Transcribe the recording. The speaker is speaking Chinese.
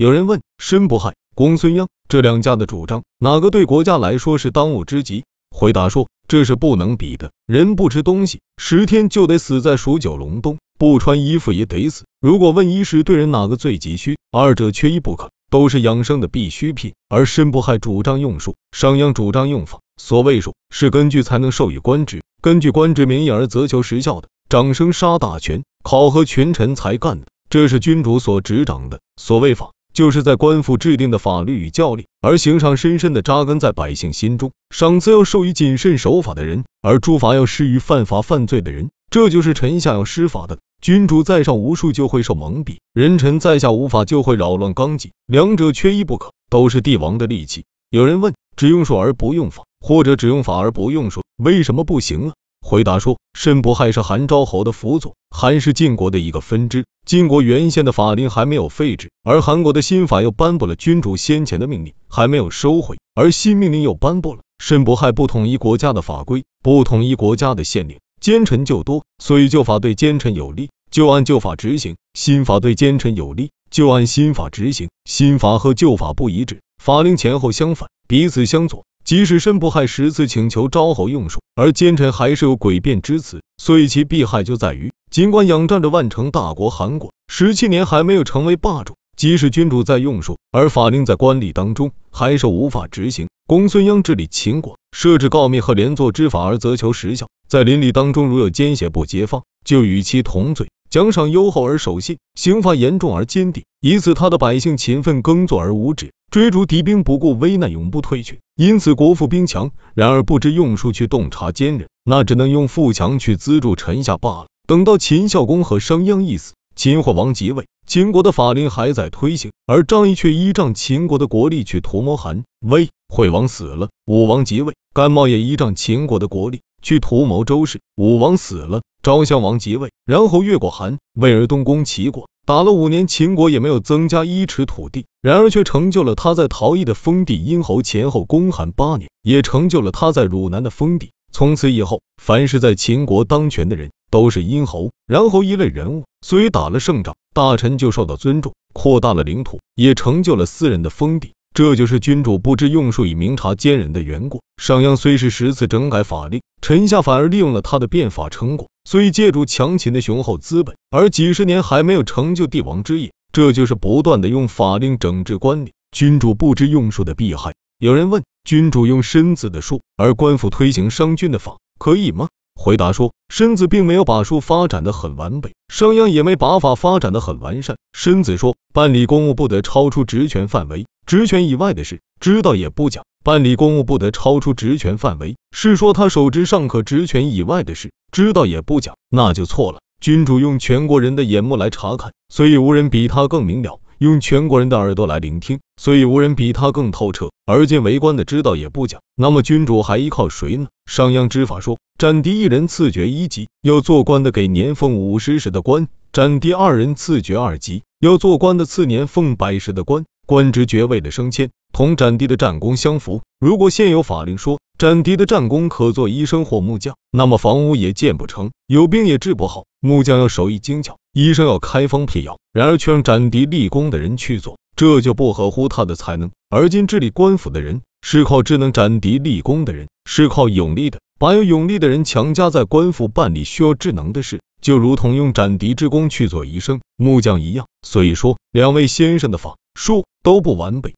有人问申不害、公孙鞅这两家的主张，哪个对国家来说是当务之急？回答说，这是不能比的。人不吃东西，十天就得死在数九隆冬；不穿衣服也得死。如果问衣食对人哪个最急需，二者缺一不可，都是养生的必需品。而申不害主张用术，商鞅主张用法。所谓术，是根据才能授予官职，根据官职名义而责求实效的。掌声杀大权，考核群臣才干的，这是君主所执掌的。所谓法。就是在官府制定的法律与教令，而刑上深深的扎根在百姓心中。赏赐要授予谨慎守法的人，而诸法要施于犯法犯罪的人。这就是臣下要施法的。君主在上无术就会受蒙蔽，人臣在下无法就会扰乱纲纪，两者缺一不可，都是帝王的利器。有人问：只用术而不用法，或者只用法而不用术，为什么不行啊？回答说，申不害是韩昭侯的辅佐，韩是晋国的一个分支。晋国原先的法令还没有废止，而韩国的新法又颁布了君主先前的命令，还没有收回，而新命令又颁布了。申不害不统一国家的法规，不统一国家的县令，奸臣就多，所以旧法对奸臣有利，就按旧法执行；新法对奸臣有利，就按新法执行。新法和旧法不一致，法令前后相反，彼此相左。即使申不害十次请求昭侯用术，而奸臣还是有诡辩之词，所以其弊害就在于，尽管仰仗着万城大国韩国，十七年还没有成为霸主，即使君主在用术，而法令在官吏当中还是无法执行。公孙鞅治理秦国，设置告密和连坐之法而责求实效，在邻里当中如有奸邪不揭发，就与其同罪。奖赏优厚而守信，刑罚严重而坚定，以此他的百姓勤奋耕作而无止，追逐敌兵不顾危难永不退却，因此国富兵强。然而不知用术去洞察奸人，那只能用富强去资助臣下罢了。等到秦孝公和商鞅一死，秦惠王即位，秦国的法令还在推行，而张仪却依仗秦国的国力去图谋韩魏。惠王死了，武王即位，甘茂也依仗秦国的国力。去图谋周氏，武王死了，昭襄王即位，然后越过韩魏而东攻齐国，打了五年，秦国也没有增加一尺土地，然而却成就了他在陶邑的封地殷侯前后攻韩八年，也成就了他在汝南的封地。从此以后，凡是在秦国当权的人都是殷侯、然后一类人物，所以打了胜仗，大臣就受到尊重，扩大了领土，也成就了私人的封地。这就是君主不知用术以明察奸人的缘故。商鞅虽是十次整改法令，臣下反而利用了他的变法成果，所以借助强秦的雄厚资本，而几十年还没有成就帝王之业。这就是不断的用法令整治官吏，君主不知用术的弊害。有人问，君主用身子的术，而官府推行商君的法，可以吗？回答说，申子并没有把术发展的很完备，商鞅也没把法发展的很完善。申子说，办理公务不得超出职权范围，职权以外的事，知道也不讲；办理公务不得超出职权范围，是说他手执尚可职权以外的事，知道也不讲，那就错了。君主用全国人的眼目来查看，所以无人比他更明了。用全国人的耳朵来聆听，所以无人比他更透彻。而今为官的知道也不讲，那么君主还依靠谁呢？商鞅之法说，斩敌一人赐爵一级，要做官的给年俸五十石的官；斩敌二人赐爵二级，要做官的赐年俸百石的官。官职爵位的升迁，同斩敌的战功相符。如果现有法令说斩敌的战功可做医生或木匠，那么房屋也建不成，有病也治不好。木匠要手艺精巧。医生要开方辟药，然而却让斩敌立功的人去做，这就不合乎他的才能。而今治理官府的人是靠智能斩敌立功的人，是靠勇力的，把有勇力的人强加在官府办理需要智能的事，就如同用斩敌之功去做医生、木匠一样。所以说，两位先生的法术都不完备。